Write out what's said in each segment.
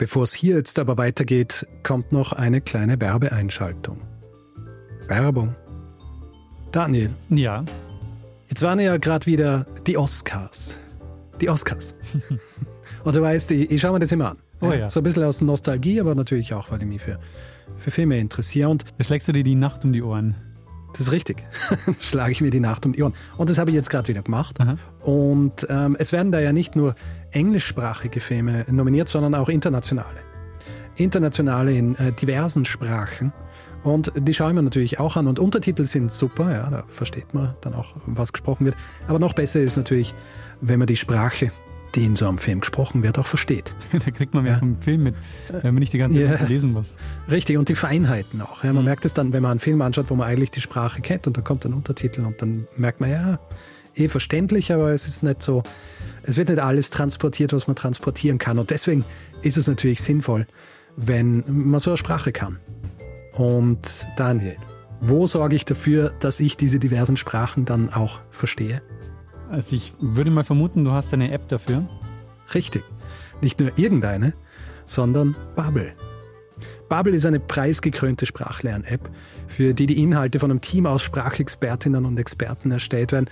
Bevor es hier jetzt aber weitergeht, kommt noch eine kleine Werbeeinschaltung. Werbung. Daniel. Ja. Jetzt waren ja gerade wieder die Oscars. Die Oscars. Und du weißt, ich, ich schaue mir das immer an. Oh ja. So ein bisschen aus Nostalgie, aber natürlich auch, weil ich mich für, für Filme interessiere. Und Da schlägst du dir die Nacht um die Ohren. das ist richtig. Schlage ich mir die Nacht um die Ohren. Und das habe ich jetzt gerade wieder gemacht. Aha. Und ähm, es werden da ja nicht nur englischsprachige Filme nominiert, sondern auch internationale. Internationale in äh, diversen Sprachen. Und die schauen wir natürlich auch an. Und Untertitel sind super, ja, da versteht man dann auch, was gesprochen wird. Aber noch besser ist natürlich, wenn man die Sprache, die in so einem Film gesprochen wird, auch versteht. da kriegt man mehr vom Film mit, wenn man nicht die ganze Zeit Ja. lesen muss. Richtig, und die Feinheiten auch. Ja, man Mhm. merkt es dann, wenn man einen Film anschaut, wo man eigentlich die Sprache kennt und dann kommt ein Untertitel und dann merkt man, ja, eh verständlich, aber es ist nicht so, es wird nicht alles transportiert, was man transportieren kann. Und deswegen ist es natürlich sinnvoll, wenn man so eine Sprache kann. Und Daniel, wo sorge ich dafür, dass ich diese diversen Sprachen dann auch verstehe? Also ich würde mal vermuten, du hast eine App dafür. Richtig. Nicht nur irgendeine, sondern Bubble. Bubble ist eine preisgekrönte Sprachlern-App, für die die Inhalte von einem Team aus Sprachexpertinnen und Experten erstellt werden,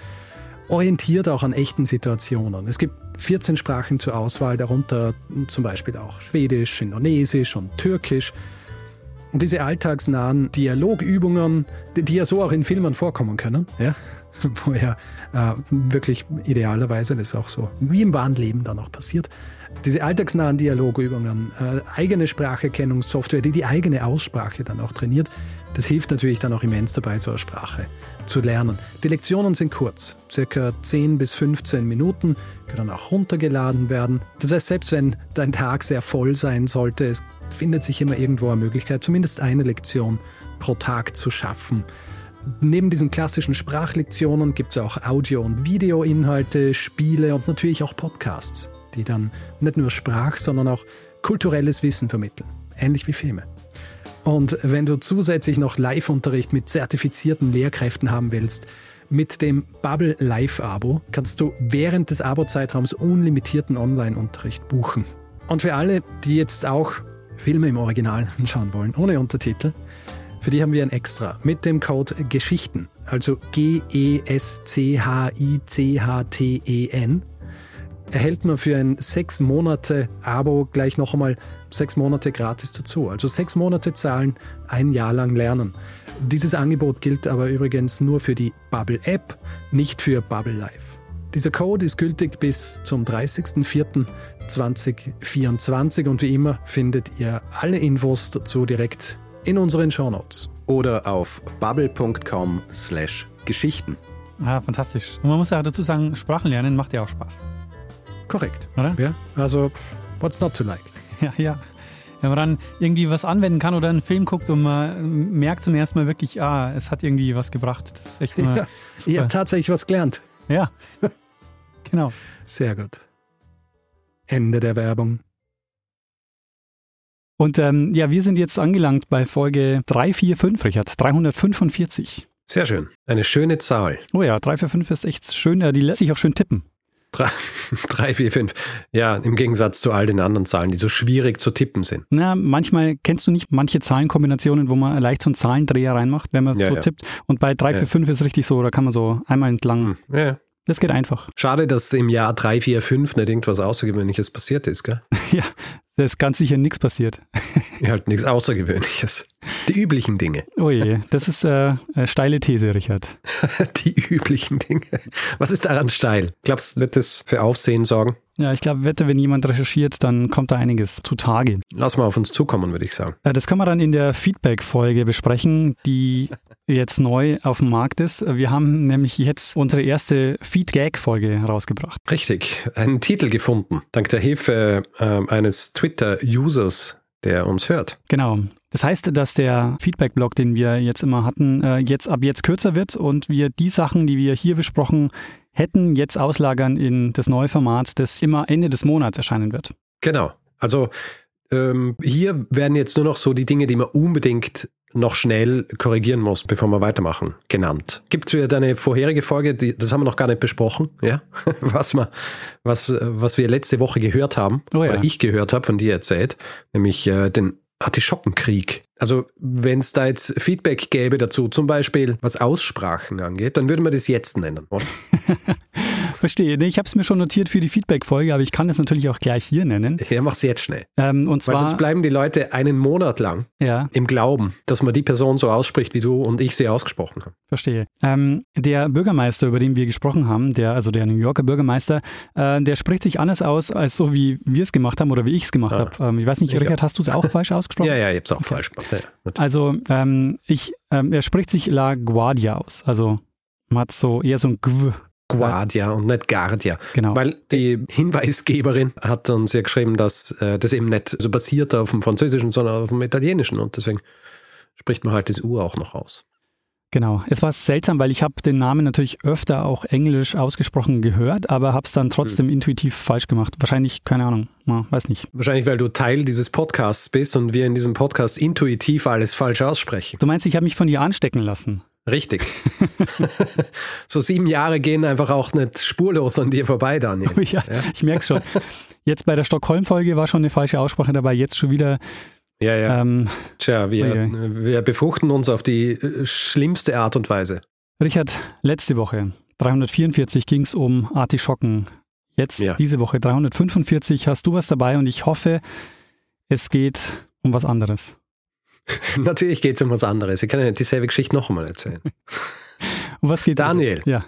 orientiert auch an echten Situationen. Es gibt 14 Sprachen zur Auswahl, darunter zum Beispiel auch Schwedisch, Indonesisch und Türkisch. Und diese alltagsnahen Dialogübungen, die, ja so auch in Filmen vorkommen können, ja, wo ja äh, wirklich idealerweise das auch so wie im wahren Leben dann auch passiert. Diese alltagsnahen Dialogübungen, äh, eigene Spracherkennungssoftware, die die eigene Aussprache dann auch trainiert, das hilft natürlich dann auch immens dabei, so eine Sprache zu lernen. Die Lektionen sind kurz, circa 10 bis 15 Minuten, können auch runtergeladen werden. Das heißt, selbst wenn dein Tag sehr voll sein sollte, es findet sich immer irgendwo eine Möglichkeit, zumindest eine Lektion pro Tag zu schaffen. Neben diesen klassischen Sprachlektionen gibt es auch Audio- und Videoinhalte, Spiele und natürlich auch Podcasts, die dann nicht nur Sprach, sondern auch kulturelles Wissen vermitteln, ähnlich wie Filme. Und wenn du zusätzlich noch Live-Unterricht mit zertifizierten Lehrkräften haben willst, mit dem Bubble Live-Abo kannst du während des Abo-Zeitraums unlimitierten Online-Unterricht buchen. Und für alle, die jetzt auch Filme im Original anschauen wollen, ohne Untertitel, für die haben wir ein Extra mit dem Code Geschichten, also G-E-S-C-H-I-C-H-T-E-N, erhält man für ein sechs Monate Abo gleich noch einmal sechs Monate gratis dazu. Also sechs Monate zahlen, ein Jahr lang lernen. Dieses Angebot gilt aber übrigens nur für die Bubble App, nicht für Bubble Live. Dieser Code ist gültig bis zum 30.04.2024 und wie immer findet ihr alle Infos dazu direkt in unseren Shownotes. Oder auf bubble.com slash Geschichten. Ah, fantastisch. Und man muss ja dazu sagen, Sprachen lernen macht ja auch Spaß. Korrekt. Oder? Ja, also what's not to like? Ja, ja. Wenn man dann irgendwie was anwenden kann oder einen Film guckt und man merkt zum ersten Mal wirklich, ah, es hat irgendwie was gebracht. Das ist echt immer Ja, ich super. habe tatsächlich was gelernt. Ja. genau. Sehr gut. Ende der Werbung. Und ähm, ja, wir sind jetzt angelangt bei Folge 345, Richard. 345. Sehr schön. Eine schöne Zahl. Oh ja, 345 ist echt schön. Ja, die lässt sich auch schön tippen. Drei, drei, vier, fünf. Ja, im Gegensatz zu all den anderen Zahlen, die so schwierig zu tippen sind. Na, manchmal kennst du nicht manche Zahlenkombinationen, wo man leicht so einen Zahlendreher reinmacht, wenn man Ja, so ja. tippt. Und bei 345 ist richtig so, da kann man so einmal entlang. Hm, Ja. Das geht einfach. Schade, dass im Jahr 345 nicht irgendwas Außergewöhnliches passiert ist, gell? ja, da ist ganz sicher nichts passiert. Ja, halt nichts Außergewöhnliches. Die üblichen Dinge. Oh je, das ist äh, eine steile These, Richard. Die üblichen Dinge. Was ist daran steil? Glaubst du, wird das für Aufsehen sorgen? Ja, ich glaube, wette, wenn jemand recherchiert, dann kommt da einiges zutage. Lass mal auf uns zukommen, würde ich sagen. Äh, Das können wir dann in der Feedback-Folge besprechen, die jetzt neu auf dem Markt ist. Wir haben nämlich jetzt unsere erste Feed-Gag-Folge rausgebracht. Richtig, einen Titel gefunden, dank der Hilfe äh, eines Twitter-Users, der uns hört. Genau. Das heißt, dass der Feedback-Blog, den wir jetzt immer hatten, äh, jetzt ab jetzt kürzer wird und wir die Sachen, die wir hier besprochen hätten, jetzt auslagern in das neue Format, das immer Ende des Monats erscheinen wird. Genau. Also ähm, hier werden jetzt nur noch so die Dinge, die man unbedingt noch schnell korrigieren muss, bevor wir weitermachen, genannt. Gibt es wieder deine vorherige Folge, die, das haben wir noch gar nicht besprochen, ja? was, wir, was, was wir letzte Woche gehört haben, Oh ja. oder ich gehört habe, von dir erzählt, nämlich äh, den Artischockenkrieg. Also wenn es da jetzt Feedback gäbe dazu, zum Beispiel was Aussprachen angeht, dann würden wir das jetzt nennen? Verstehe. Nee, ich habe es mir schon notiert für die Feedback-Folge, aber ich kann es natürlich auch gleich hier nennen. Ja, mach's jetzt schnell. Ähm, und Weil zwar, sonst bleiben die Leute einen Monat lang ja, im Glauben, dass man die Person so ausspricht, wie du und ich sie ausgesprochen haben. verstehe. Ähm, der Bürgermeister, über den wir gesprochen haben, der, also der New Yorker Bürgermeister, äh, der spricht sich anders aus, als so wie wir es gemacht haben oder wie ich es gemacht Ah. habe. Ähm, ich weiß nicht, Ich Richard, hast du es auch falsch ausgesprochen? Ja, ja, ich hab's auch falsch gemacht. Ja. Also, ähm, ich, ähm, er spricht sich La Guardia aus. Also, man hat so eher so ein Gw. Guardia und nicht Guardia. Genau. Weil die Hinweisgeberin hat uns ja geschrieben, dass äh, das eben nicht so basiert auf dem Französischen, sondern auf dem Italienischen und deswegen spricht man halt das U auch noch aus. Genau. Es war seltsam, weil ich habe den Namen natürlich öfter auch englisch ausgesprochen gehört, aber habe es dann trotzdem Hm. intuitiv falsch gemacht. Wahrscheinlich, keine Ahnung, ja, weiß nicht. Wahrscheinlich, weil du Teil dieses Podcasts bist und wir in diesem Podcast intuitiv alles falsch aussprechen. Du meinst, ich habe mich von dir anstecken lassen? Richtig. so sieben Jahre gehen einfach auch nicht spurlos an dir vorbei, Daniel. ja, ich merke schon. Jetzt bei der Stockholm-Folge war schon eine falsche Aussprache dabei, jetzt schon wieder. Ja, ja. Ähm, Tja, wir, Ui, wir befruchten uns auf die äh, schlimmste Art und Weise. Richard, letzte Woche, 344, ging es um Artischocken. Jetzt, Ja. diese Woche, 345, hast du was dabei und ich hoffe, es geht um was anderes. Natürlich geht es um was anderes. Ich kann ja nicht dieselbe Geschichte noch einmal erzählen. Um was geht Daniel. Ja.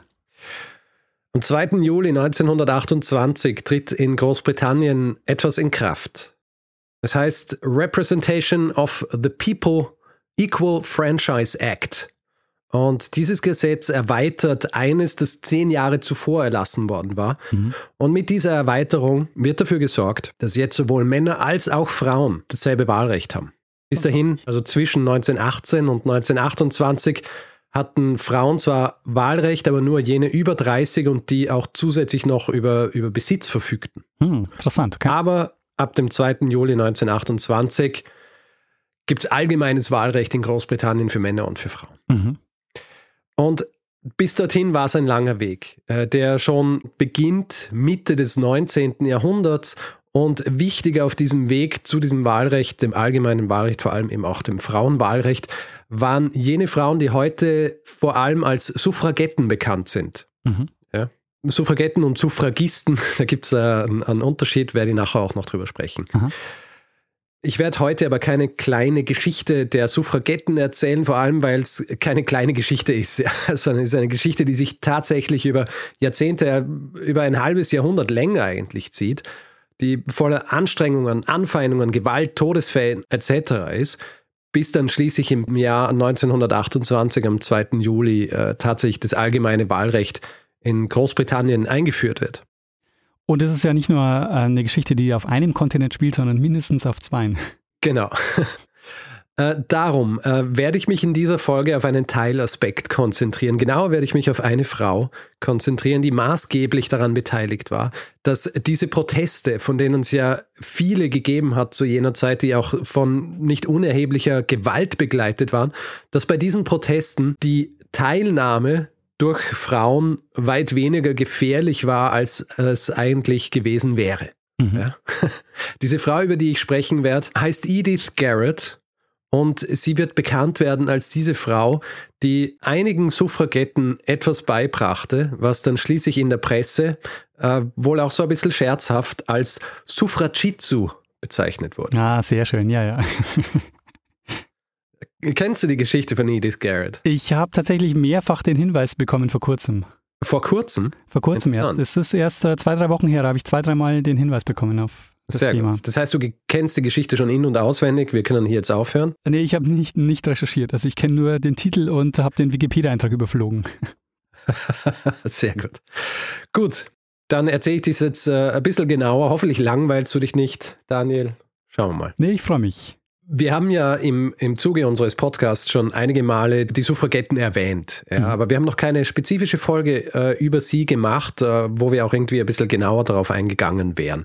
Am 2. Juli 1928 tritt in Großbritannien etwas in Kraft. Es heißt Representation of the People Equal Franchise Act. Und dieses Gesetz erweitert eines, das zehn Jahre zuvor erlassen worden war. Mhm. Und mit dieser Erweiterung wird dafür gesorgt, dass jetzt sowohl Männer als auch Frauen dasselbe Wahlrecht haben. Bis dahin, also zwischen 1918 und 1928, hatten Frauen zwar Wahlrecht, aber nur jene über 30 und die auch zusätzlich noch über, über Besitz verfügten. Hm, interessant. Okay. Aber ab dem 2. Juli 1928 gibt es allgemeines Wahlrecht in Großbritannien für Männer und für Frauen. Mhm. Und bis dorthin war es ein langer Weg, äh, der schon beginnt Mitte des 19. Jahrhunderts und wichtig auf diesem Weg zu diesem Wahlrecht, dem allgemeinen Wahlrecht, vor allem eben auch dem Frauenwahlrecht, waren jene Frauen, die heute vor allem als Suffragetten bekannt sind. Mhm. Suffragetten und Suffragisten, da gibt es einen, einen Unterschied, werde ich nachher auch noch drüber sprechen. Aha. Ich werde heute aber keine kleine Geschichte der Suffragetten erzählen, vor allem weil es keine kleine Geschichte ist, ja, sondern es ist eine Geschichte, die sich tatsächlich über Jahrzehnte, über ein halbes Jahrhundert länger eigentlich zieht, die voller Anstrengungen, Anfeindungen, Gewalt, Todesfällen etc. ist, bis dann schließlich im Jahr 1928, am 2. Juli, äh, tatsächlich das allgemeine Wahlrecht in Großbritannien eingeführt wird. Und es ist ja nicht nur äh, eine Geschichte, die auf einem Kontinent spielt, sondern mindestens auf zweien. Genau. Äh, darum äh, werde ich mich in dieser Folge auf einen Teilaspekt konzentrieren. Genauer werde ich mich auf eine Frau konzentrieren, die maßgeblich daran beteiligt war, dass diese Proteste, von denen es ja viele gegeben hat zu jener Zeit, die auch von nicht unerheblicher Gewalt begleitet waren, dass bei diesen Protesten die Teilnahme durch Frauen weit weniger gefährlich war, als es eigentlich gewesen wäre. Mhm. Ja. Diese Frau, über die ich sprechen werde, heißt Edith Garrett und sie wird bekannt werden als diese Frau, die einigen Suffragetten etwas beibrachte, was dann schließlich in der Presse äh, wohl auch so ein bisschen scherzhaft als Suffragitsu bezeichnet wurde. Ah, sehr schön, ja, ja. Kennst du die Geschichte von Edith Garrett? Ich habe tatsächlich mehrfach den Hinweis bekommen vor kurzem. Vor kurzem? Vor kurzem erst. Es ist erst äh, zwei, drei Wochen her, da habe ich zwei, dreimal den Hinweis bekommen auf das Sehr Thema. gut. Das heißt, du kennst die Geschichte schon in- und auswendig. Wir können hier jetzt aufhören. Nee, ich habe nicht, nicht recherchiert. Also ich kenne nur den Titel und habe den Wikipedia-Eintrag überflogen. Sehr gut. Gut, dann erzähle ich dies jetzt äh, ein bisschen genauer. Hoffentlich langweilst du dich nicht, Daniel. Schauen wir mal. Nee, ich freue mich. Wir haben ja im, im Zuge unseres Podcasts schon einige Male die Suffragetten erwähnt, ja, Mhm. aber wir haben noch keine spezifische Folge äh, über sie gemacht, äh, wo wir auch irgendwie ein bisschen genauer darauf eingegangen wären.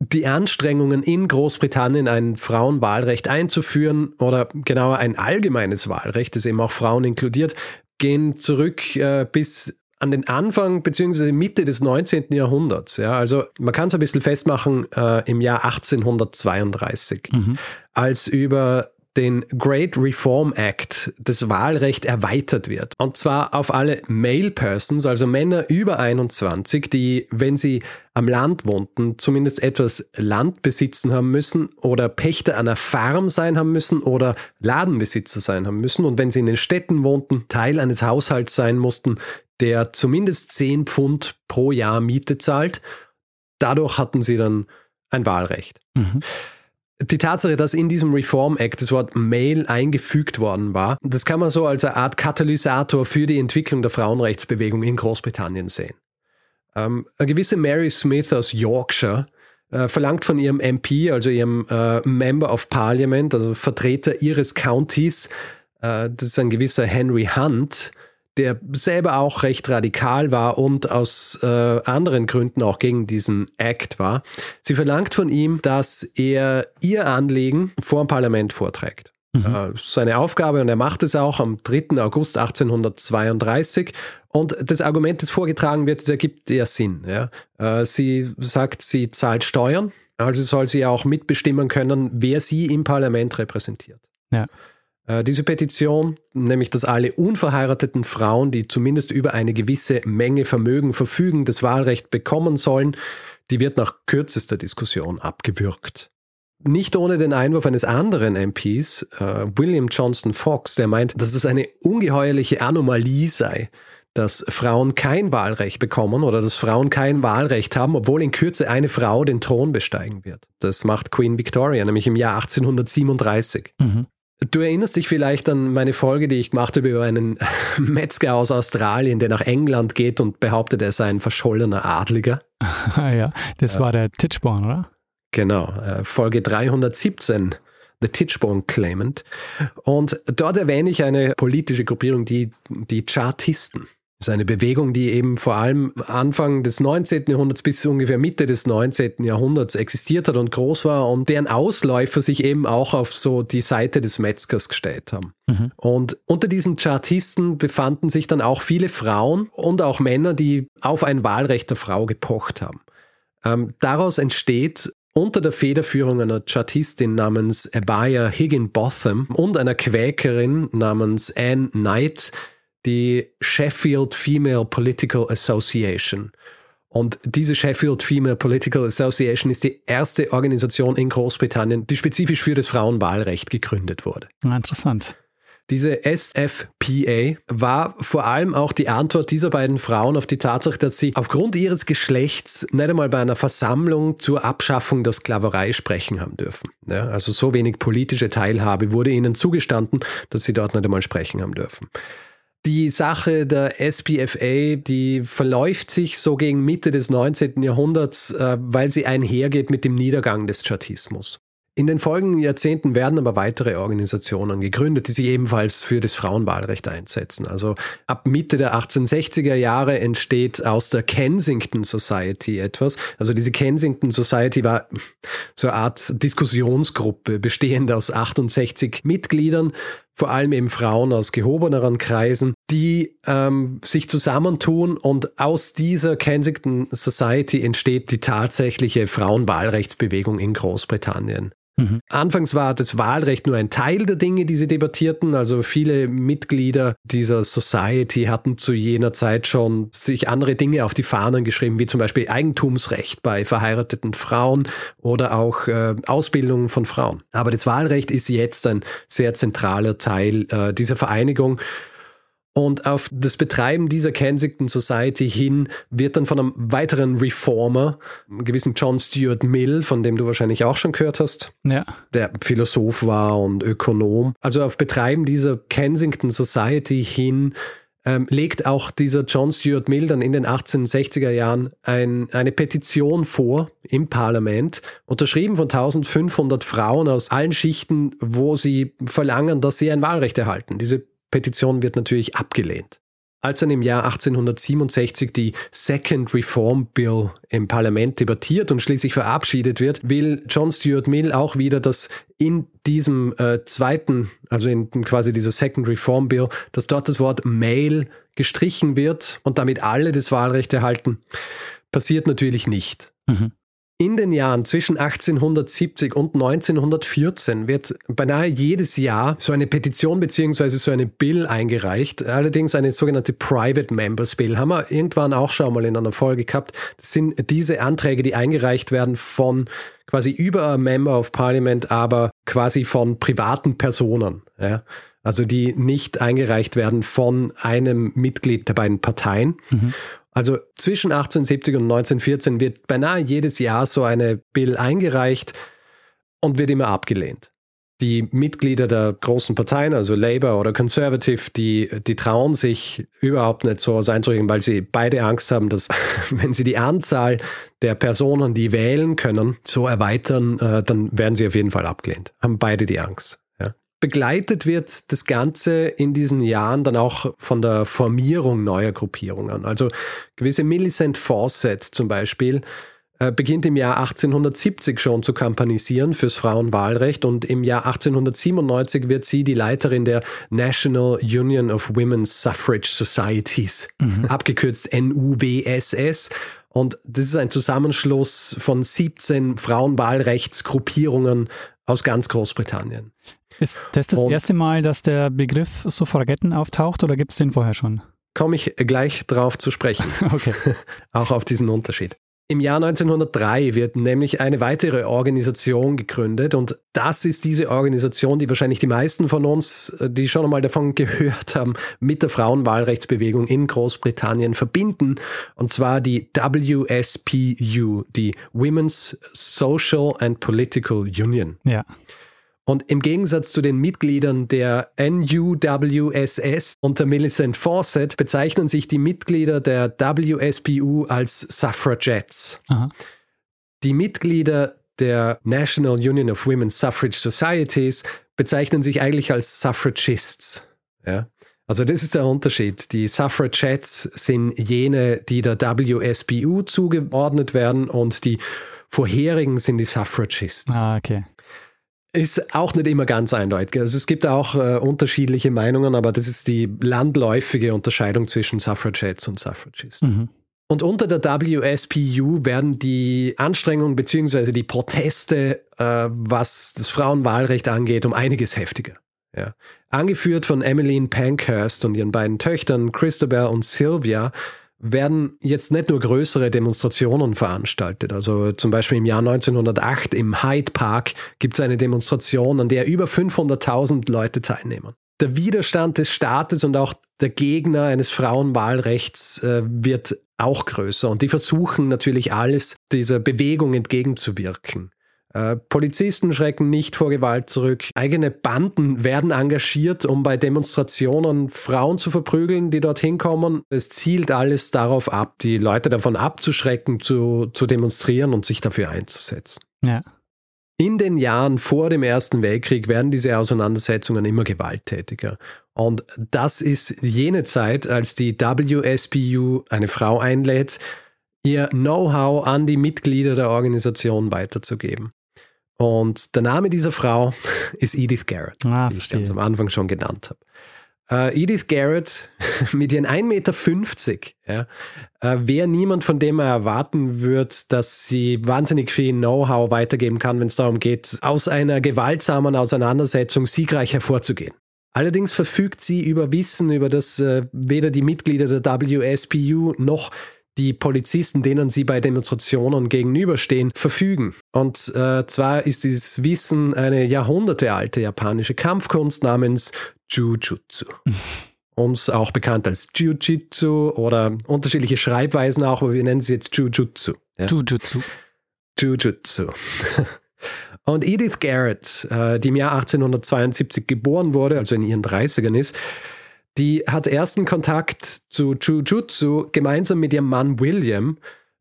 Die Anstrengungen in Großbritannien, ein Frauenwahlrecht einzuführen oder genauer ein allgemeines Wahlrecht, das eben auch Frauen inkludiert, gehen zurück äh, bis an den Anfang bzw. Mitte des 19. Jahrhunderts. Ja, also man kann es ein bisschen festmachen äh, im Jahr 1832 Mhm. als über den Great Reform Act das Wahlrecht erweitert wird. Und zwar auf alle Male Persons, also Männer über 21, die, wenn sie am Land wohnten, zumindest etwas Land besitzen haben müssen oder Pächter einer Farm sein haben müssen oder Ladenbesitzer sein haben müssen. Und wenn sie in den Städten wohnten, Teil eines Haushalts sein mussten, der zumindest 10 Pfund pro Jahr Miete zahlt. Dadurch hatten sie dann ein Wahlrecht. Mhm. Die Tatsache, dass in diesem Reform Act das Wort Male eingefügt worden war, das kann man so als eine Art Katalysator für die Entwicklung der Frauenrechtsbewegung in Großbritannien sehen. Ähm, eine gewisse Mary Smith aus Yorkshire äh, verlangt von ihrem MP, also ihrem äh, Member of Parliament, also Vertreter ihres Countys, äh, das ist ein gewisser Henry Hunt, der selber auch recht radikal war und aus äh, anderen Gründen auch gegen diesen Act war. Sie verlangt von ihm, dass er ihr Anliegen vor dem Parlament vorträgt. Mhm. Äh, das ist seine Aufgabe und er macht es auch am 3. August 1832. Und das Argument, das vorgetragen wird, das ergibt ja Sinn. Ja? Äh, sie sagt, sie zahlt Steuern, also soll sie auch mitbestimmen können, wer sie im Parlament repräsentiert. Ja. Äh, Diese Petition, nämlich dass alle unverheirateten Frauen, die zumindest über eine gewisse Menge Vermögen verfügen, das Wahlrecht bekommen sollen, die wird nach kürzester Diskussion abgewürgt. Nicht ohne den Einwurf eines anderen MPs, äh, William Johnston Fox, der meint, dass es eine ungeheuerliche Anomalie sei, dass Frauen kein Wahlrecht bekommen oder dass Frauen kein Wahlrecht haben, obwohl in Kürze eine Frau den Thron besteigen wird. Das macht Queen Victoria, nämlich im Jahr 1837. Mhm. Du erinnerst dich vielleicht an meine Folge, die ich gemacht habe über einen Metzger aus Australien, der nach England geht und behauptet, er sei ein verschollener Adliger. Ah, ja, das war der Titchborn, oder? Genau, äh, Folge 317, The Titchborne Claimant. Und dort erwähne ich eine politische Gruppierung, die, die Chartisten. Das ist eine Bewegung, die eben vor allem Anfang des 19. Jahrhunderts bis ungefähr Mitte des 19. Jahrhunderts existiert hat und groß war und deren Ausläufer sich eben auch auf so die Seite des Metzgers gestellt haben. Mhm. Und unter diesen Chartisten befanden sich dann auch viele Frauen und auch Männer, die auf ein Wahlrecht der Frau gepocht haben. Ähm, daraus entsteht unter der Federführung einer Chartistin namens Abaya Higginbotham und einer Quäkerin namens Anne Knight die Sheffield Female Political Association. Und diese Sheffield Female Political Association ist die erste Organisation in Großbritannien, die spezifisch für das Frauenwahlrecht gegründet wurde. Ah, interessant. Diese SFPA war vor allem auch die Antwort dieser beiden Frauen auf die Tatsache, dass sie aufgrund ihres Geschlechts nicht einmal bei einer Versammlung zur Abschaffung der Sklaverei sprechen haben dürfen. Ja, also so wenig politische Teilhabe wurde ihnen zugestanden, dass sie dort nicht einmal sprechen haben dürfen. Die Sache der SPFA, die verläuft sich so gegen Mitte des 19. Jahrhunderts, äh, weil sie einhergeht mit dem Niedergang des Chartismus. In den folgenden Jahrzehnten werden aber weitere Organisationen gegründet, die sich ebenfalls für das Frauenwahlrecht einsetzen. Also ab Mitte der 1860er Jahre entsteht aus der Kensington Society etwas. Also diese Kensington Society war so eine Art Diskussionsgruppe, bestehend aus 68 Mitgliedern, vor allem eben Frauen aus gehobeneren Kreisen, die ähm, sich zusammentun und aus dieser Kensington Society entsteht die tatsächliche Frauenwahlrechtsbewegung in Großbritannien. Mhm. Anfangs war das Wahlrecht nur ein Teil der Dinge, die sie debattierten. Also viele Mitglieder dieser Society hatten zu jener Zeit schon sich andere Dinge auf die Fahnen geschrieben, wie zum Beispiel Eigentumsrecht bei verheirateten Frauen oder auch äh, Ausbildung von Frauen. Aber das Wahlrecht ist jetzt ein sehr zentraler Teil äh, dieser Vereinigung. Und auf das Betreiben dieser Kensington Society hin wird dann von einem weiteren Reformer, einem gewissen John Stuart Mill, von dem du wahrscheinlich auch schon gehört hast, Ja. der Philosoph war und Ökonom. Also auf Betreiben dieser Kensington Society hin ähm, legt auch dieser John Stuart Mill dann in den 1860er Jahren ein, eine Petition vor im Parlament, unterschrieben von 1500 Frauen aus allen Schichten, wo sie verlangen, dass sie ein Wahlrecht erhalten. Diese Petition wird natürlich abgelehnt. Als dann im Jahr 1867 die Second Reform Bill im Parlament debattiert und schließlich verabschiedet wird, will John Stuart Mill auch wieder, dass in diesem äh, zweiten, also in quasi dieser Second Reform Bill, dass dort das Wort Male gestrichen wird und damit alle das Wahlrecht erhalten. Passiert natürlich nicht. Mhm. In den Jahren zwischen 1870 und 1914 wird beinahe jedes Jahr so eine Petition bzw. so eine Bill eingereicht. Allerdings eine sogenannte Private Members Bill. Haben wir irgendwann auch schon mal in einer Folge gehabt. Das sind diese Anträge, die eingereicht werden von quasi über a Member of Parliament, aber quasi von privaten Personen. Ja? Also die nicht eingereicht werden von einem Mitglied der beiden Parteien. Also zwischen 1870 und 1914 wird beinahe jedes Jahr so eine Bill eingereicht und wird immer abgelehnt. Die Mitglieder der großen Parteien, also Labour oder Conservative, die, die trauen sich überhaupt nicht so was einzurichten, weil sie beide Angst haben, dass wenn sie die Anzahl der Personen, die wählen können, so erweitern, äh, dann werden sie auf jeden Fall abgelehnt. Haben beide die Angst. Begleitet wird das Ganze in diesen Jahren dann auch von der Formierung neuer Gruppierungen. Also gewisse Millicent Fawcett zum Beispiel äh, beginnt im Jahr 1870 schon zu kampanisieren fürs Frauenwahlrecht und im Jahr 1897 wird sie die Leiterin der National Union of Women's Suffrage Societies, abgekürzt NUWSS. Und das ist ein Zusammenschluss von 17 Frauenwahlrechtsgruppierungen aus ganz Großbritannien. Ist das das Und- erste Mal, dass der Begriff Suffragetten auftaucht oder gibt es den vorher schon? Komme ich gleich drauf zu sprechen. Okay. auch auf diesen Unterschied. Im Jahr 1903 wird nämlich eine weitere Organisation gegründet und das ist diese Organisation, die wahrscheinlich die meisten von uns, äh, die schon einmal davon gehört haben, mit der Frauenwahlrechtsbewegung in Großbritannien verbinden und zwar die WSPU, die Women's Social and Political Union. Ja. Und im Gegensatz zu den Mitgliedern der NUWSS unter Millicent Fawcett bezeichnen sich die Mitglieder der WSPU als Suffragettes. Aha. Die Mitglieder der National Union of Women's Suffrage Societies bezeichnen sich eigentlich als Suffragists. Ja? Also das ist der Unterschied. Die Suffragettes sind jene, die der WSPU zugeordnet werden und die vorherigen sind die Suffragists Ah, okay. Ist auch nicht immer ganz eindeutig. Also es gibt auch äh, unterschiedliche Meinungen, aber das ist die landläufige Unterscheidung zwischen Suffragettes und Suffragists. Mhm. Und unter der WSPU werden die Anstrengungen bzw. die Proteste, äh, was das Frauenwahlrecht angeht, um einiges heftiger. Ja. Angeführt von Emmeline Pankhurst und ihren beiden Töchtern Christabel und Sylvia werden jetzt nicht nur größere Demonstrationen veranstaltet. Also zum Beispiel im Jahr 1908 im Hyde Park gibt es eine Demonstration, an der über 500.000 Leute teilnehmen. Der Widerstand des Staates und auch der Gegner eines Frauenwahlrechts äh, wird auch größer und die versuchen natürlich alles dieser Bewegung entgegenzuwirken. Äh, Polizisten schrecken nicht vor Gewalt zurück. Eigene Banden werden engagiert, um bei Demonstrationen Frauen zu verprügeln, die dorthin kommen. Es zielt alles darauf ab, die Leute davon abzuschrecken, zu, zu demonstrieren und sich dafür einzusetzen. Ja. In den Jahren vor dem Ersten Weltkrieg werden diese Auseinandersetzungen immer gewalttätiger. Und das ist jene Zeit, als die WSPU eine Frau einlädt, ihr Know-how an die Mitglieder der Organisation weiterzugeben. Und der Name dieser Frau ist Edith Garrett, Ah, die ich ganz am Anfang schon genannt habe. Äh, Edith Garrett mit ihren 1,50 Meter, ja, äh, wäre niemand, von dem man erwarten wird, dass sie wahnsinnig viel Know-how weitergeben kann, wenn es darum geht, aus einer gewaltsamen Auseinandersetzung siegreich hervorzugehen. Allerdings verfügt sie über Wissen, über das äh, weder die Mitglieder der WSPU noch die Polizisten, denen sie bei Demonstrationen gegenüberstehen, verfügen. Und äh, zwar ist dieses Wissen eine jahrhundertealte japanische Kampfkunst namens Jujutsu. uns auch bekannt als Jiu-Jitsu oder unterschiedliche Schreibweisen auch, aber wir nennen sie jetzt Jiu-Jitsu. Ja? Jiu-Jitsu. Jiu-Jitsu. Und Edith Garrett, äh, die im Jahr 1872 geboren wurde, also in ihren 30ern ist, die hat ersten Kontakt zu Jiu-Jitsu gemeinsam mit ihrem Mann William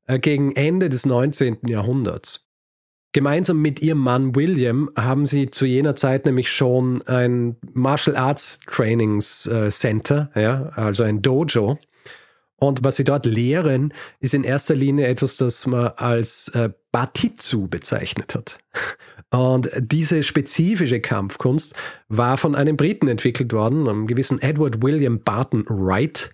äh, gegen Ende des 19. Jahrhunderts. Gemeinsam mit ihrem Mann William haben sie zu jener Zeit nämlich schon ein Martial Arts Trainings äh, Center, ja, also ein Dojo. Und was sie dort lehren, ist in erster Linie etwas, das man als äh, Batitsu bezeichnet hat. Und diese spezifische Kampfkunst war von einem Briten entwickelt worden, einem gewissen Edward William Barton Wright,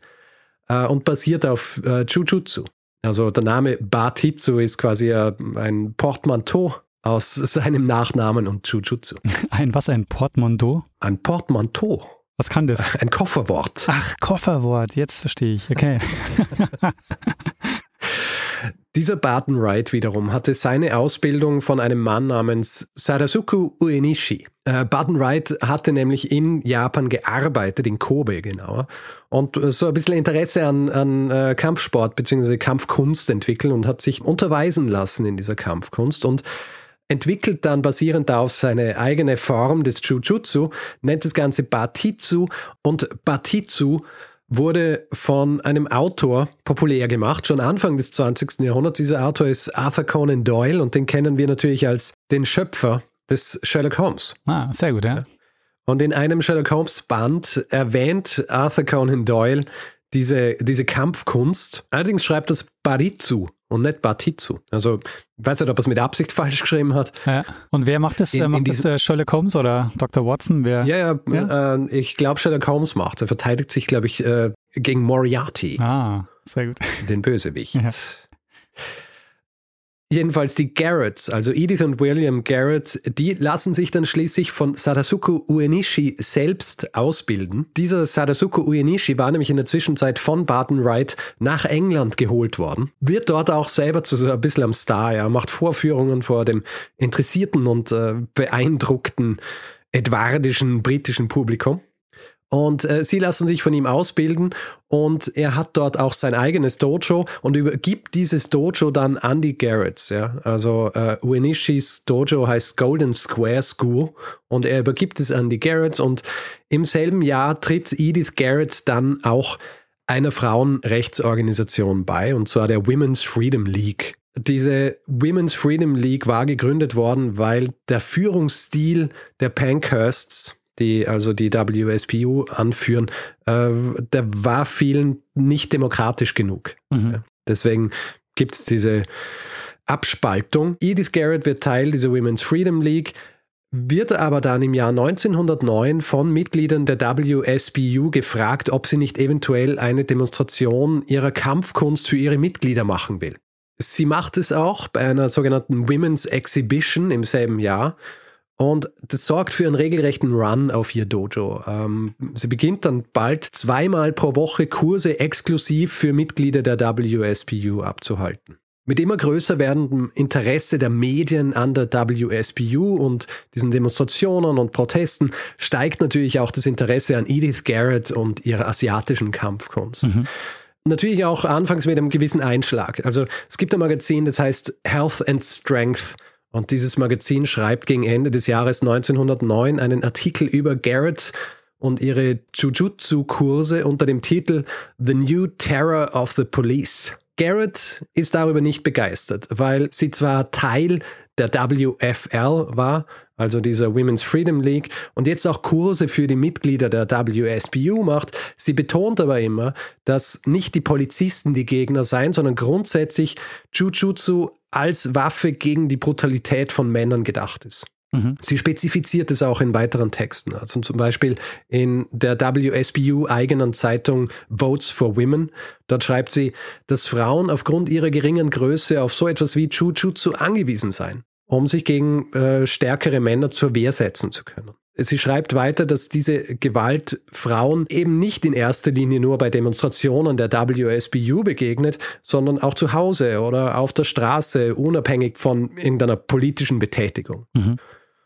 äh, und basiert auf äh, Jujutsu. Also der Name Batitsu ist quasi ein Portmanteau aus seinem Nachnamen und Jujutsu. Ein was, ein Portmanteau? Ein Portmanteau. Was kann das? Ein Kofferwort. Ach, Kofferwort, jetzt verstehe ich. Okay. Dieser Barton Wright wiederum hatte seine Ausbildung von einem Mann namens Sadasuku Uenishi. Äh, Barton Wright hatte nämlich in Japan gearbeitet, in Kobe genauer, und so ein bisschen Interesse an, an äh, Kampfsport bzw. Kampfkunst entwickelt und hat sich unterweisen lassen in dieser Kampfkunst und entwickelt dann basierend auf seine eigene Form des Jujutsu, nennt das Ganze Batitsu und Batitsu wurde von einem Autor populär gemacht, schon Anfang des 20. Jahrhunderts. Dieser Autor ist Arthur Conan Doyle und den kennen wir natürlich als den Schöpfer des Sherlock Holmes. Ah, sehr gut, ja. Und in einem Sherlock Holmes Band erwähnt Arthur Conan Doyle diese, diese Kampfkunst. Allerdings schreibt das Baritsu und nicht Batitsu. Also ich weiß nicht, ob er es mit Absicht falsch geschrieben hat. Ja. Und wer macht das? In, macht in das äh, Sherlock Holmes oder Dr. Watson? Wer? Ja, ja, ja? Äh, ich glaube, Sherlock Holmes macht. Er verteidigt sich, glaube ich, äh, gegen Moriarty. Ah, sehr gut. Den Bösewicht. Ja. Jedenfalls die Garretts, also Edith und William Garrett, die lassen sich dann schließlich von Sadasuko Uenishi selbst ausbilden. Dieser Sadasuko Uenishi war nämlich in der Zwischenzeit von Barton Wright nach England geholt worden, wird dort auch selber zu so ein bisschen am Star, ja, macht Vorführungen vor dem interessierten und äh, beeindruckten edwardischen britischen Publikum. Und äh, sie lassen sich von ihm ausbilden und er hat dort auch sein eigenes Dojo und übergibt dieses Dojo dann an die Garretts. Ja? Also äh, Uenishis Dojo heißt Golden Square School und er übergibt es an die Garretts und im selben Jahr tritt Edith Garrett dann auch einer Frauenrechtsorganisation bei und zwar der Women's Freedom League. Diese Women's Freedom League war gegründet worden, weil der Führungsstil der Pankhursts die also die WSPU anführen, äh, der war vielen nicht demokratisch genug. Mhm. Ja. Deswegen gibt es diese Abspaltung. Edith Garrett wird Teil dieser Women's Freedom League, wird aber dann im Jahr 1909 von Mitgliedern der WSPU gefragt, ob sie nicht eventuell eine Demonstration ihrer Kampfkunst für ihre Mitglieder machen will. Sie macht es auch bei einer sogenannten Women's Exhibition im selben Jahr und das sorgt für einen regelrechten Run auf ihr Dojo. Ähm, sie beginnt dann bald zweimal pro Woche Kurse exklusiv für Mitglieder der WSPU abzuhalten. Mit immer größer werdendem Interesse der Medien an der WSPU und diesen Demonstrationen und Protesten steigt natürlich auch das Interesse an Edith Garrett und ihrer asiatischen Kampfkunst. Mhm. Natürlich auch anfangs mit einem gewissen Einschlag. Also es gibt ein Magazin, das heißt Health and Strength und dieses Magazin schreibt gegen Ende des Jahres 1909 einen Artikel über Garrett und ihre Jujutsu-Kurse unter dem Titel The New Terror of the Police. Garrett ist darüber nicht begeistert, weil sie zwar Teil der WFL war, also dieser Women's Freedom League, und jetzt auch Kurse für die Mitglieder der WSPU macht. Sie betont aber immer, dass nicht die Polizisten die Gegner seien, sondern grundsätzlich Jujutsu als Waffe gegen die Brutalität von Männern gedacht ist. Mhm. Sie spezifiziert es auch in weiteren Texten. Also zum Beispiel in der WSBU eigenen Zeitung Votes for Women. Dort schreibt sie, dass Frauen aufgrund ihrer geringen Größe auf so etwas wie Jujutsu angewiesen seien, um sich gegen äh, stärkere Männer zur Wehr setzen zu können. Sie schreibt weiter, dass diese Gewalt Frauen eben nicht in erster Linie nur bei Demonstrationen der WSBU begegnet, sondern auch zu Hause oder auf der Straße, unabhängig von irgendeiner politischen Betätigung. Mhm.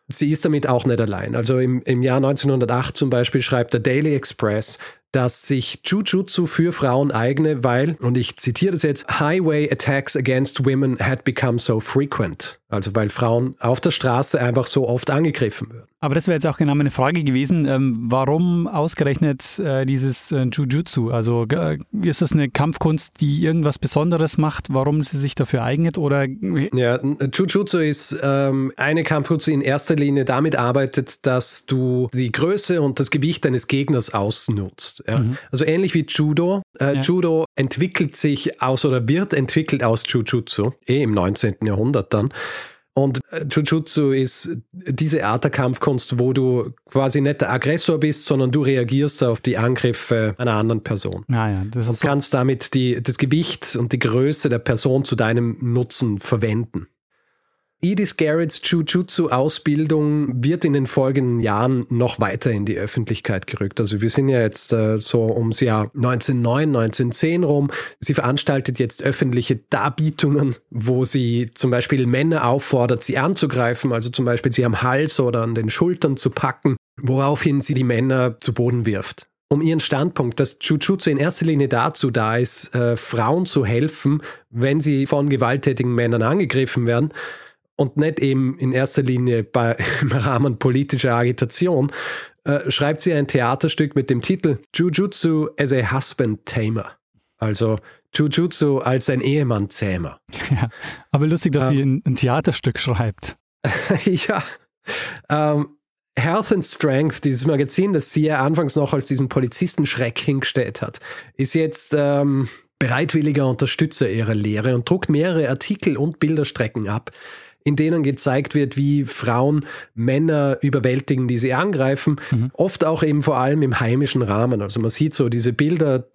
Sie ist damit auch nicht allein. Also im, im Jahr 1908 zum Beispiel schreibt der Daily Express, dass sich Jujutsu für Frauen eigne, weil, und ich zitiere das jetzt, Highway attacks against women had become so frequent. Also weil Frauen auf der Straße einfach so oft angegriffen würden. Aber das wäre jetzt auch genau meine Frage gewesen, ähm, warum ausgerechnet äh, dieses äh, Jujutsu? Also äh, ist das eine Kampfkunst, die irgendwas Besonderes macht, warum sie sich dafür eignet? Oder ja, Jujutsu ist ähm, eine Kampfkunst, die in erster Linie damit arbeitet, dass du die Größe und das Gewicht deines Gegners ausnutzt. Ja? Mhm. Also ähnlich wie Judo. Äh, ja. Judo entwickelt sich aus oder wird entwickelt aus Jujutsu, eh im 19. Jahrhundert dann. Und äh, Jujutsu ist diese Art der Kampfkunst, wo du quasi nicht der Aggressor bist, sondern du reagierst auf die Angriffe einer anderen Person. Ah das ist und so. kannst damit die, das Gewicht und die Größe der Person zu deinem Nutzen verwenden. Edith Garretts Jujutsu-Ausbildung wird in den folgenden Jahren noch weiter in die Öffentlichkeit gerückt. Also wir sind ja jetzt äh, so ums Jahr 1909, 1910 rum. Sie veranstaltet jetzt öffentliche Darbietungen, wo sie zum Beispiel Männer auffordert, sie anzugreifen, also zum Beispiel sie am Hals oder an den Schultern zu packen, woraufhin sie die Männer zu Boden wirft um ihren Standpunkt, dass Jujutsu in erster Linie dazu da ist, äh, Frauen zu helfen, wenn sie von gewalttätigen Männern angegriffen werden, und nicht eben in erster Linie bei, im Rahmen politischer Agitation, äh, schreibt sie ein Theaterstück mit dem Titel Jujutsu as a Husband Tamer. Also Jujutsu als ein Ehemann Zähmer. Ja, aber lustig, dass ähm, sie ein, ein, Theaterstück schreibt. ja. Ähm, Health and Strength, dieses Magazin, das sie ja anfangs noch als diesen Polizistenschreck hingestellt hat, ist jetzt ähm, bereitwilliger Unterstützer ihrer Lehre und druckt mehrere Artikel und Bilderstrecken ab, in denen gezeigt wird, wie Frauen Männer überwältigen, die sie angreifen. Mhm. Oft auch eben vor allem im heimischen Rahmen. Also man sieht so diese Bilder,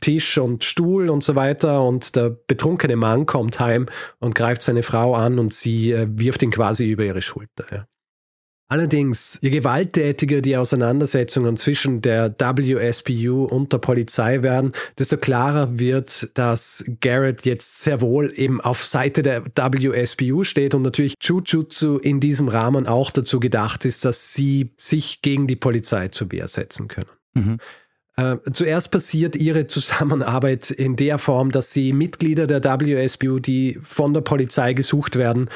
Tisch und Stuhl und so weiter und der betrunkene Mann kommt heim und greift seine Frau an und sie äh, wirft ihn quasi über ihre Schulter. Ja. Allerdings, je gewalttätiger die Auseinandersetzungen zwischen der WSPU und der Polizei werden, desto klarer wird, dass Garrett jetzt sehr wohl eben auf Seite der WSPU steht und natürlich Jujutsu in diesem Rahmen auch dazu gedacht ist, dass sie sich gegen die Polizei zur Wehr setzen können. Mhm. Äh, zuerst passiert ihre Zusammenarbeit in der Form, dass sie Mitglieder der WSPU, die von der Polizei gesucht werden,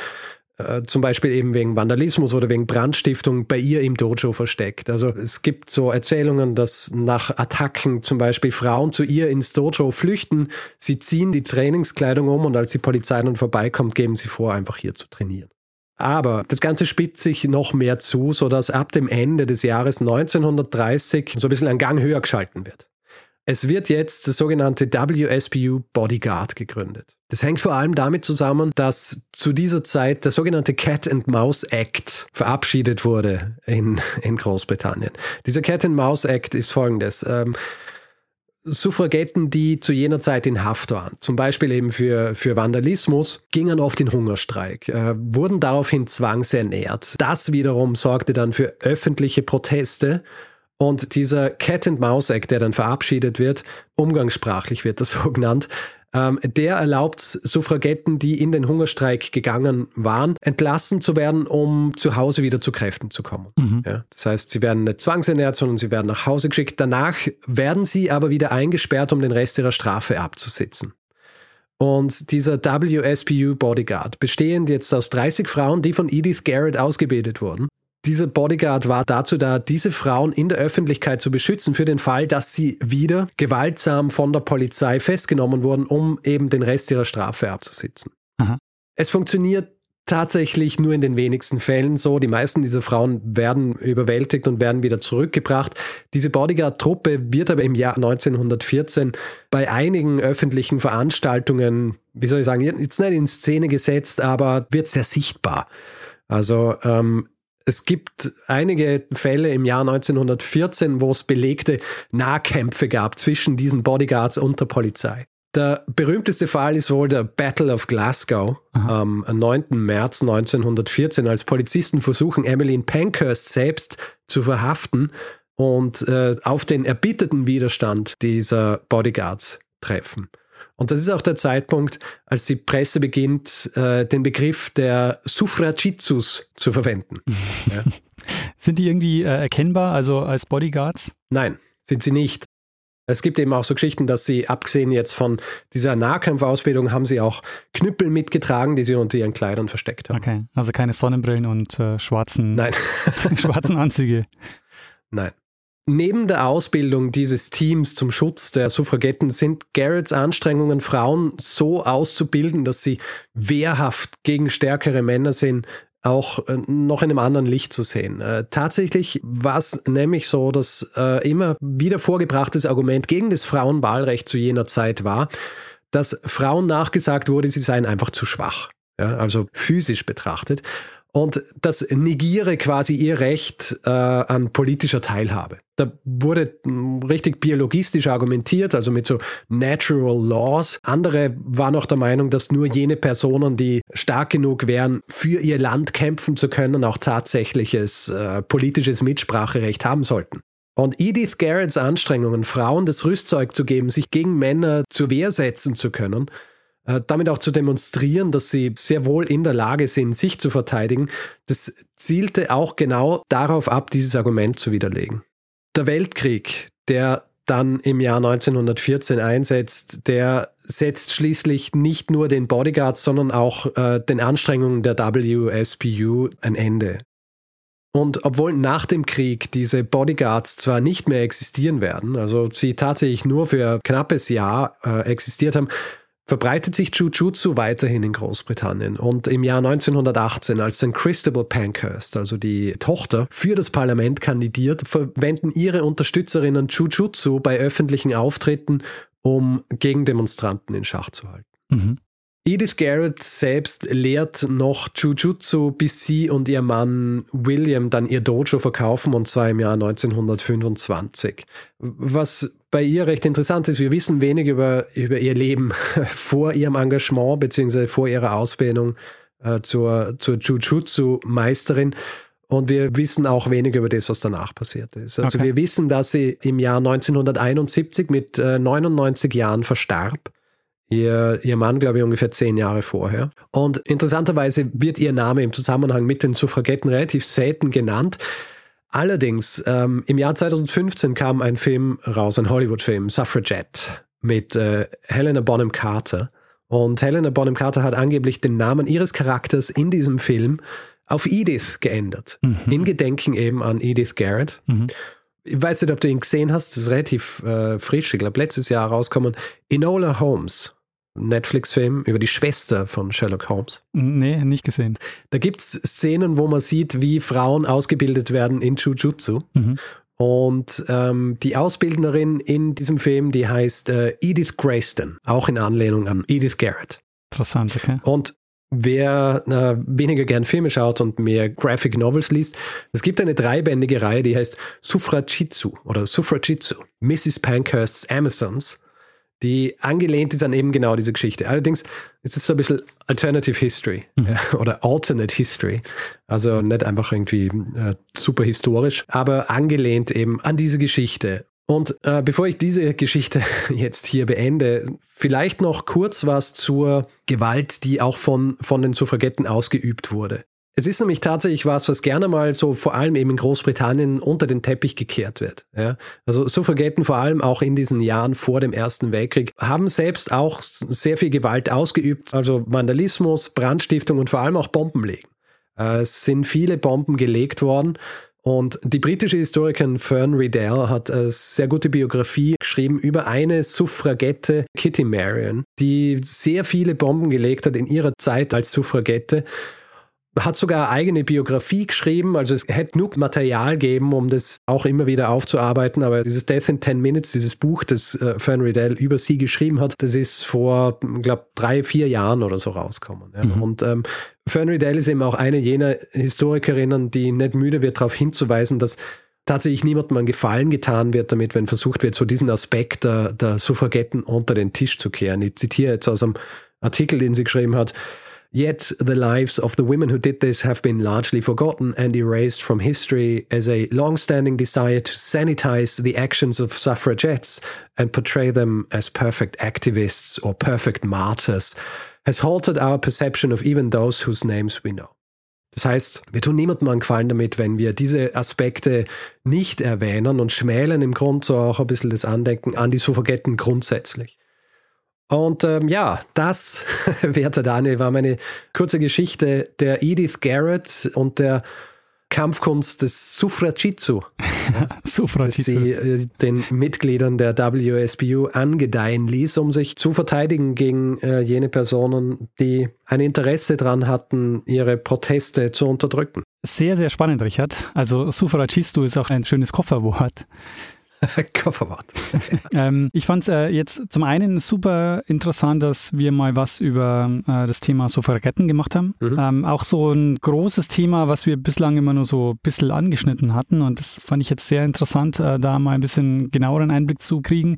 äh, zum Beispiel eben wegen Vandalismus oder wegen Brandstiftung bei ihr im Dojo versteckt. Also es gibt so Erzählungen, dass nach Attacken zum Beispiel Frauen zu ihr ins Dojo flüchten, sie ziehen die Trainingskleidung um und als die Polizei dann vorbeikommt, geben sie vor, einfach hier zu trainieren. Aber das Ganze spitzt sich noch mehr zu, sodass ab dem Ende des Jahres 1930 so ein bisschen ein Gang höher geschalten wird. Es wird jetzt das sogenannte WSPU Bodyguard gegründet. Das hängt vor allem damit zusammen, dass zu dieser Zeit der sogenannte Cat and Mouse Act verabschiedet wurde in, in Großbritannien. Dieser Cat and Mouse Act ist folgendes. Ähm, Suffragetten, die zu jener Zeit in Haft waren, zum Beispiel eben für, für Vandalismus, gingen oft in Hungerstreik, äh, wurden daraufhin zwangsernährt. Das wiederum sorgte dann für öffentliche Proteste und dieser Cat-and-Mouse-Act, der dann verabschiedet wird, umgangssprachlich wird das so genannt, ähm, der erlaubt Suffragetten, die in den Hungerstreik gegangen waren, entlassen zu werden, um zu Hause wieder zu Kräften zu kommen. Mhm. Ja, das heißt, sie werden nicht zwangsernährt, sondern sie werden nach Hause geschickt. Danach werden sie aber wieder eingesperrt, um den Rest ihrer Strafe abzusitzen. Und dieser WSPU Bodyguard, bestehend jetzt aus 30 Frauen, die von Edith Garrett ausgebildet wurden, dieser Bodyguard war dazu da, diese Frauen in der Öffentlichkeit zu beschützen für den Fall, dass sie wieder gewaltsam von der Polizei festgenommen wurden, um eben den Rest ihrer Strafe abzusitzen. Aha. Es funktioniert tatsächlich nur in den wenigsten Fällen so. Die meisten dieser Frauen werden überwältigt und werden wieder zurückgebracht. Diese Bodyguard-Truppe wird aber im Jahr 1914 bei einigen öffentlichen Veranstaltungen, wie soll ich sagen, jetzt nicht in Szene gesetzt, aber wird sehr sichtbar. Also ähm, es gibt einige Fälle im Jahr 1914, wo es belegte Nahkämpfe gab zwischen diesen Bodyguards und der Polizei. Der berühmteste Fall ist wohl der Battle of Glasgow am 9. März 1914, als Polizisten versuchen, Emmeline Pankhurst selbst zu verhaften und äh, auf den erbitterten Widerstand dieser Bodyguards treffen. Und das ist auch der Zeitpunkt, als die Presse beginnt, äh, den Begriff der Suffragitsus zu verwenden. ja. Sind die irgendwie äh, erkennbar, also als Bodyguards? Nein, sind sie nicht. Es gibt eben auch so Geschichten, dass sie, abgesehen jetzt von dieser Nahkampfausbildung, haben sie auch Knüppel mitgetragen, die sie unter ihren Kleidern versteckt haben. Okay, also keine Sonnenbrillen und äh, schwarzen, Nein. schwarzen Anzüge. Nein. Neben der Ausbildung dieses Teams zum Schutz der Suffragetten sind Garretts Anstrengungen, Frauen so auszubilden, dass sie wehrhaft gegen stärkere Männer sind, auch äh, noch in einem anderen Licht zu sehen. Äh, tatsächlich war es nämlich so, dass äh, immer wieder vorgebrachtes Argument gegen das Frauenwahlrecht zu jener Zeit war, dass Frauen nachgesagt wurde, sie seien einfach zu schwach. Ja, also physisch betrachtet und das negiere quasi ihr Recht äh, an politischer Teilhabe. Da wurde hm, richtig biologistisch argumentiert, also mit so Natural Laws. Andere waren auch der Meinung, dass nur jene Personen, die stark genug wären, für ihr Land kämpfen zu können, auch tatsächliches äh, politisches Mitspracherecht haben sollten. Und Edith Garretts Anstrengungen, Frauen das Rüstzeug zu geben, sich gegen Männer zur Wehr setzen zu können, damit auch zu demonstrieren, dass sie sehr wohl in der Lage sind, sich zu verteidigen, das zielte auch genau darauf ab, dieses Argument zu widerlegen. Der Weltkrieg, der dann im Jahr 1914 einsetzt, der setzt schließlich nicht nur den Bodyguards, sondern auch äh, den Anstrengungen der WSPU ein Ende. Und obwohl nach dem Krieg diese Bodyguards zwar nicht mehr existieren werden, also sie tatsächlich nur für knappes Jahr äh, existiert haben, verbreitet sich Jujutsu weiterhin in Großbritannien. Und im Jahr 1918, als dann Christabel Pankhurst, also die Tochter, für das Parlament kandidiert, verwenden ihre Unterstützerinnen Jujutsu bei öffentlichen Auftritten, um Gegendemonstranten in Schach zu halten. Mhm. Edith Garrett selbst lehrt noch Jujutsu, bis sie und ihr Mann William dann ihr Dojo verkaufen, und zwar im Jahr 1925. Was bei ihr recht interessant ist, wir wissen wenig über, über ihr Leben vor ihrem Engagement bzw. vor ihrer Ausbildung äh, zur, zur Jujutsu-Meisterin. Und wir wissen auch wenig über das, was danach passiert ist. Also okay. wir wissen, dass sie im Jahr 1971 mit äh, 99 Jahren verstarb Ihr, ihr Mann, glaube ich, ungefähr zehn Jahre vorher. Und interessanterweise wird ihr Name im Zusammenhang mit den Suffragetten relativ selten genannt. Allerdings, ähm, im Jahr 2015 kam ein Film raus, ein Hollywood-Film, Suffragette, mit äh, Helena Bonham Carter. Und Helena Bonham Carter hat angeblich den Namen ihres Charakters in diesem Film auf Edith geändert. Mhm. In Gedenken eben an Edith Garrett. Mhm ich weiß nicht, ob du ihn gesehen hast, das ist relativ äh, frisch, ich glaube letztes Jahr rauskommen. Enola Holmes. Netflix-Film über die Schwester von Sherlock Holmes. Nee, nicht gesehen. Da gibt es Szenen, wo man sieht, wie Frauen ausgebildet werden in Jujutsu. Mhm. Und ähm, die Ausbildnerin in diesem Film, die heißt äh, Edith Grayston, auch in Anlehnung an Edith Garrett. Interessant, okay. Und wer äh, weniger gern Filme schaut und mehr Graphic Novels liest, es gibt eine dreibändige Reihe, die heißt Suffragitsu oder Suffragitsu, Mrs. Pankhurst's Amazons die angelehnt ist an eben genau diese Geschichte. Allerdings ist es so ein bisschen Alternative History mhm. ja, oder Alternate History. Also nicht einfach irgendwie äh, super historisch, aber angelehnt eben an diese Geschichte. Und äh, bevor ich diese Geschichte jetzt hier beende, vielleicht noch kurz was zur Gewalt, die auch von, von den Suffragetten ausgeübt wurde. Es ist nämlich tatsächlich was, was gerne mal so vor allem eben in Großbritannien unter den Teppich gekehrt wird. Ja? Also Suffragetten vor allem auch in diesen Jahren vor dem Ersten Weltkrieg haben selbst auch sehr viel Gewalt ausgeübt, also Vandalismus, Brandstiftung und vor allem auch Bombenlegen. Äh, es sind viele Bomben gelegt worden. Und die britische Historikerin Fern Riddell hat eine sehr gute Biografie geschrieben über eine Suffragette, Kitty Marion, die sehr viele Bomben gelegt hat in ihrer Zeit als Suffragette hat sogar eigene Biografie geschrieben, also es hätte genug Material geben, um das auch immer wieder aufzuarbeiten, aber dieses Death in 10 Minutes, dieses Buch, das äh, Fern Riddell über sie geschrieben hat, das ist vor, ich glaube, drei, vier Jahren oder so rausgekommen. Ja. Mhm. Und ähm, Fern Riddell ist eben auch eine jener Historikerinnen, die nicht müde wird, darauf hinzuweisen, dass tatsächlich niemandem einen Gefallen getan wird damit, wenn versucht wird, so diesen Aspekt der, der Suffragetten unter den Tisch zu kehren. Ich zitiere jetzt aus einem Artikel, den sie geschrieben hat. Yet the lives of the women who did this have been largely forgotten and erased from history as a long standing desire to sanitize the actions of suffragettes and portray them as perfect activists or perfect martyrs has halted our perception of even those whose names we know. Das heißt, wir tun niemandem einen Gefallen damit, wenn wir diese Aspekte nicht erwähnen und schmälen im Grunde so auch ein bisschen das Andenken an die Suffragetten grundsätzlich. Und ähm, ja, das, werter Daniel, war meine kurze Geschichte der Edith Garrett und der Kampfkunst des Suffragitsu, Suffragitsu. sie äh, den Mitgliedern der WSBU angedeihen ließ, um sich zu verteidigen gegen äh, jene Personen, die ein Interesse daran hatten, ihre Proteste zu unterdrücken. Sehr, sehr spannend, Richard. Also Suffragistu ist auch ein schönes Kofferwort. Kofferwort. Ähm, ich fand es äh, jetzt zum einen super interessant, dass wir mal was über äh, das Thema Suffragetten gemacht haben. Mhm. Ähm, auch so ein großes Thema, was wir bislang immer nur so ein bisschen angeschnitten hatten. Und das fand ich jetzt sehr interessant, äh, da mal ein bisschen genaueren Einblick zu kriegen.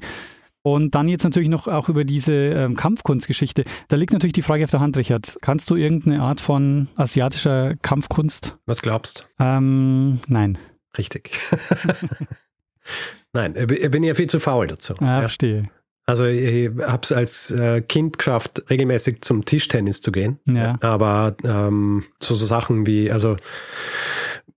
Und dann jetzt natürlich noch auch über diese ähm, Kampfkunstgeschichte. Da liegt natürlich die Frage auf der Hand, Richard. Kannst du irgendeine Art von asiatischer Kampfkunst? Was glaubst? Ähm, nein. Richtig. Nein, ich bin ja viel zu faul dazu. Ah, Ja. verstehe. Also ich habe es als äh, Kind geschafft, regelmäßig zum Tischtennis zu gehen. Ja. Aber ähm, zu so Sachen wie, also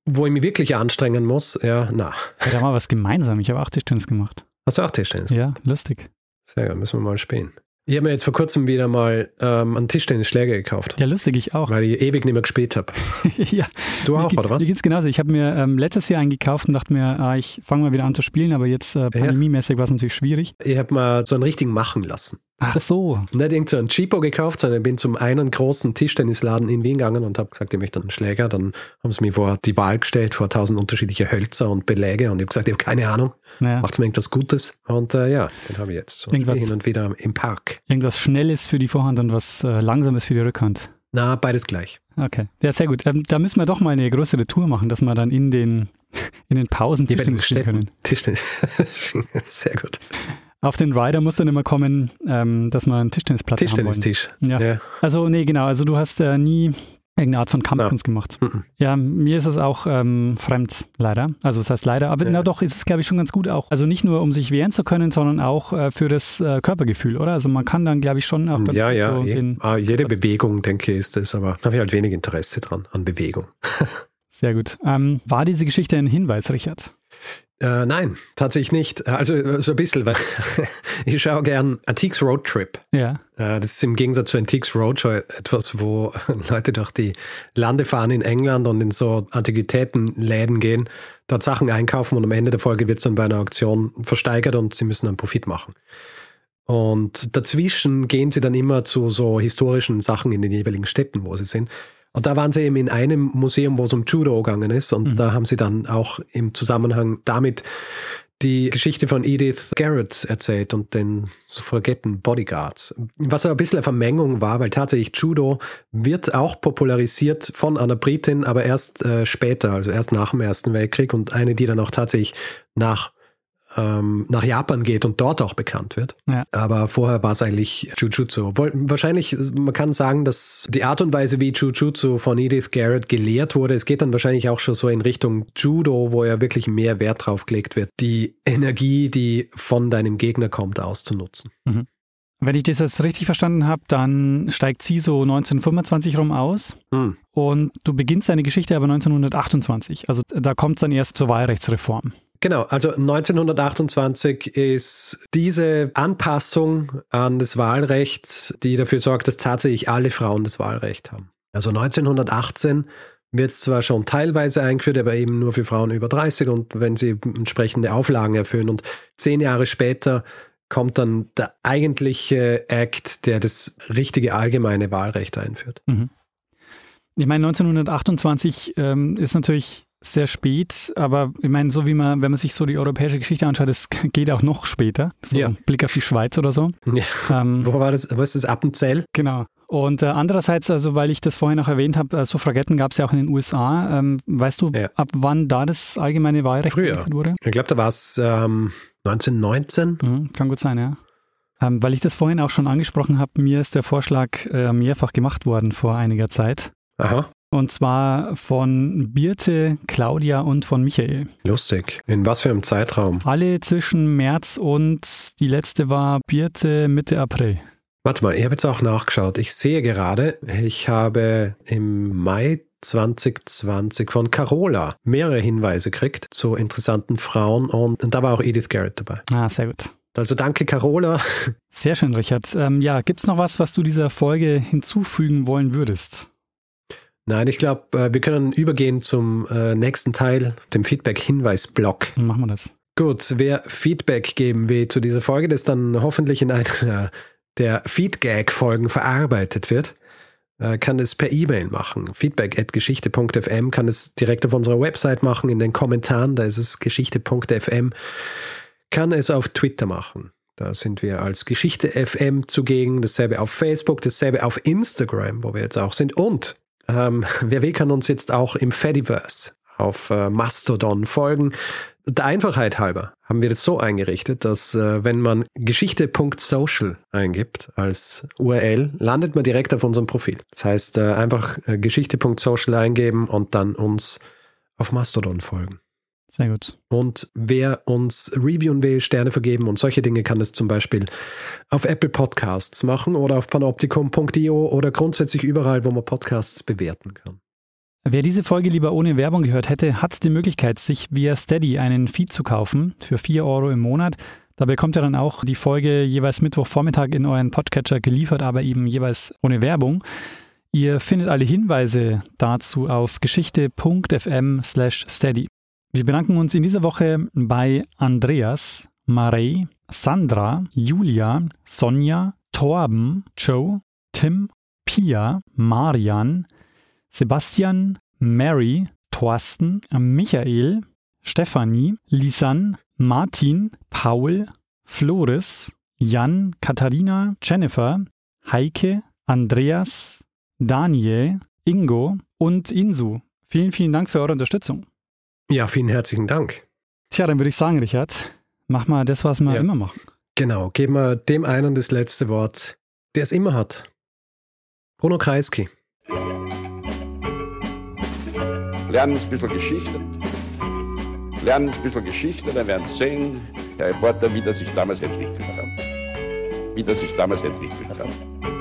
wo ich mich wirklich anstrengen muss, ja, na. Ja, da war was gemeinsam. Ich habe auch Tischtennis gemacht. Hast du auch Tischtennis? Ja, lustig. Sehr gut, müssen wir mal spielen. Ich habe mir jetzt vor kurzem wieder mal ähm, einen Tischtennisschläger gekauft, Ja, lustig, ich auch. weil ich ewig nicht mehr gespielt habe. ja. Du auch, Mir, oder was? Mir geht's genauso. Ich habe mir ähm, letztes Jahr einen gekauft und dachte mir, ah, ich fange mal wieder an zu spielen, aber jetzt äh, pandemiemäßig war es natürlich schwierig. Ich habe mal so einen richtigen machen lassen. Ach so. Nicht irgend so einen Cheapo gekauft, sondern ich bin zum einen großen Tischtennisladen in Wien gegangen und habe gesagt, ich möchte einen Schläger. Dann haben sie mir vor die Wahl gestellt, vor tausend unterschiedliche Hölzer und Beläge und ich habe gesagt, ich habe keine Ahnung, Naja, macht mir irgendwas Gutes. Und äh, ja, den habe ich jetzt. Und Irgendwas- hin und wieder im Park. irgendwas Schnelles für die Vorhand und was äh, Langsames für die Rückhand. Na, beides gleich. Okay. Ja, sehr gut. Ähm, da müssen wir doch mal eine größere Tour machen, dass wir dann in den, in den Pausen Tischtennis spielen können. Tischtennis. Sehr gut. Auf den Rider muss dann immer kommen, ähm, dass wir einen Tischtennisplatz wollen. Tischtennistisch. Ja. ja. Also, nee, genau. Also, du hast äh, nie irgendeine Art von Kampfkunst gemacht. Mhm. Ja, mir ist es auch ähm, fremd, leider. Also, das heißt leider. Aber Ja. na doch, ist es, glaube ich, schon ganz gut auch. Also, nicht nur, um sich wehren zu können, sondern auch äh, für das äh, Körpergefühl, oder? Also, man kann dann, glaube ich, schon auch ganz Ja, gut ja. so eh. den, Ah, jede Bewegung, denke ich, ist das, aber habe ich halt wenig Interesse dran, an Bewegung. Sehr gut. Ähm, war diese Geschichte ein Hinweis, Richard? Äh, nein, tatsächlich nicht. Also äh, so ein bisschen, weil ich schaue gern Antiques Road Trip. Ja. Äh, Das ist im Gegensatz zu Antiques Roadshow etwas, wo Leute durch die Lande fahren in England und in so Antiquitätenläden gehen, dort Sachen einkaufen und am Ende der Folge wird es dann bei einer Auktion versteigert und sie müssen einen Profit machen. Und dazwischen gehen sie dann immer zu so historischen Sachen in den jeweiligen Städten, wo sie sind. Und da waren sie eben in einem Museum, wo es um Judo gegangen ist. Und Mhm. da haben sie dann auch im Zusammenhang damit die Geschichte von Edith Garrett erzählt und den Suffragetten Bodyguards. Was aber ein bisschen eine Vermengung war, weil tatsächlich Judo wird auch popularisiert von einer Britin, aber erst äh, später, also erst nach dem Ersten Weltkrieg und eine, die dann auch tatsächlich nach ähm, nach Japan geht und dort auch bekannt wird. Ja. Aber vorher war es eigentlich Jujutsu. Wahrscheinlich, man kann sagen, dass die Art und Weise, wie Jujutsu von Edith Garrett gelehrt wurde, es geht dann wahrscheinlich auch schon so in Richtung Judo, wo ja wirklich mehr Wert drauf gelegt wird, die Energie, die von deinem Gegner kommt, auszunutzen. Wenn ich das jetzt richtig verstanden habe, dann steigt sie so 1925 rum aus Hm. und du beginnst deine Geschichte aber 1928. Also da kommt es dann erst zur Wahlrechtsreform. Genau, also 1928 ist diese Anpassung an das Wahlrecht, die dafür sorgt, dass tatsächlich alle Frauen das Wahlrecht haben. Also 1918 wird es zwar schon teilweise eingeführt, aber eben nur für Frauen über 30 und wenn sie entsprechende Auflagen erfüllen. Und zehn Jahre später kommt dann der eigentliche Act, der das richtige allgemeine Wahlrecht einführt. Ich meine, 1928 ähm, ist natürlich sehr spät, aber ich meine, so wie man, wenn man sich so die europäische Geschichte anschaut, es geht auch noch später. So Ja. ein Blick auf die Schweiz oder so. Ja. Ähm, Wo war das? Wo ist das Appenzell? Genau. Und äh, andererseits, also weil ich das vorhin auch erwähnt habe, äh, Suffragetten gab es ja auch in den USA. Ähm, weißt du, Ja. ab wann da das allgemeine Wahlrecht Früher. eingeführt wurde? Ich glaube, da war es ähm, 1919. Mhm, kann gut sein, ja. Ähm, weil ich das vorhin auch schon angesprochen habe, mir ist der Vorschlag äh, mehrfach gemacht worden vor einiger Zeit. Aha. Und zwar von Birte, Claudia und von Michael. Lustig. In was für einem Zeitraum? Alle zwischen März und die letzte war Birte Mitte April. Warte mal, ich habe jetzt auch nachgeschaut. Ich sehe gerade, ich habe im Mai 2020 von Carola mehrere Hinweise kriegt zu interessanten Frauen und, und da war auch Edith Garrett dabei. Ah, sehr gut. Also danke, Carola. Sehr schön, Richard. Ähm, ja, gibt es noch was, was du dieser Folge hinzufügen wollen würdest? Nein, ich glaube, äh, wir können übergehen zum äh, nächsten Teil, dem Feedback-Hinweis-Block. Dann machen wir das. Gut, wer Feedback geben will zu dieser Folge, das dann hoffentlich in einer der Feedgag-Folgen verarbeitet wird, äh, kann es per E-Mail machen. Feedback.geschichte.fm kann es direkt auf unserer Website machen, in den Kommentaren, da ist es geschichte.fm kann es auf Twitter machen. Da sind wir als Geschichte FM zugegen, dasselbe auf Facebook, dasselbe auf Instagram, wo wir jetzt auch sind. Und ähm, wer will, kann uns jetzt auch im Fediverse auf äh, Mastodon folgen. Der Einfachheit halber haben wir das so eingerichtet, dass äh, wenn man geschichte.social eingibt als URL, landet man direkt auf unserem Profil. Das heißt, äh, einfach äh, geschichte.social eingeben und dann uns auf Mastodon folgen. Sehr gut. Und wer uns reviewen will, Sterne vergeben und solche Dinge kann es zum Beispiel auf Apple Podcasts machen oder auf panoptikum.io oder grundsätzlich überall, wo man Podcasts bewerten kann. Wer diese Folge lieber ohne Werbung gehört hätte, hat die Möglichkeit, sich via Steady einen Feed zu kaufen für 4 Euro im Monat. Da bekommt ihr dann auch die Folge jeweils Mittwochvormittag in euren Podcatcher geliefert, aber eben jeweils ohne Werbung. Ihr findet alle Hinweise dazu auf geschichte.fm slash steady. Wir bedanken uns in dieser Woche bei Andreas, Marei, Sandra, Julia, Sonja, Torben, Joe, Tim, Pia, Marian, Sebastian, Mary, Thorsten, Michael, Stefanie, Lisan, Martin, Paul, Floris, Jan, Katharina, Jennifer, Heike, Andreas, Daniel, Ingo und Insu. Vielen, vielen Dank für eure Unterstützung. Ja, vielen herzlichen Dank. Tja, dann würde ich sagen, Richard, mach mal das, was wir ja. immer machen. Genau, geben wir dem einen das letzte Wort, der es immer hat. Bruno Kreisky. Lernen ein bisschen Geschichte. Lernen ein bisschen Geschichte, dann werden Sie sehen, der Reporter, wie das sich damals entwickelt hat. Wie das sich damals entwickelt hat.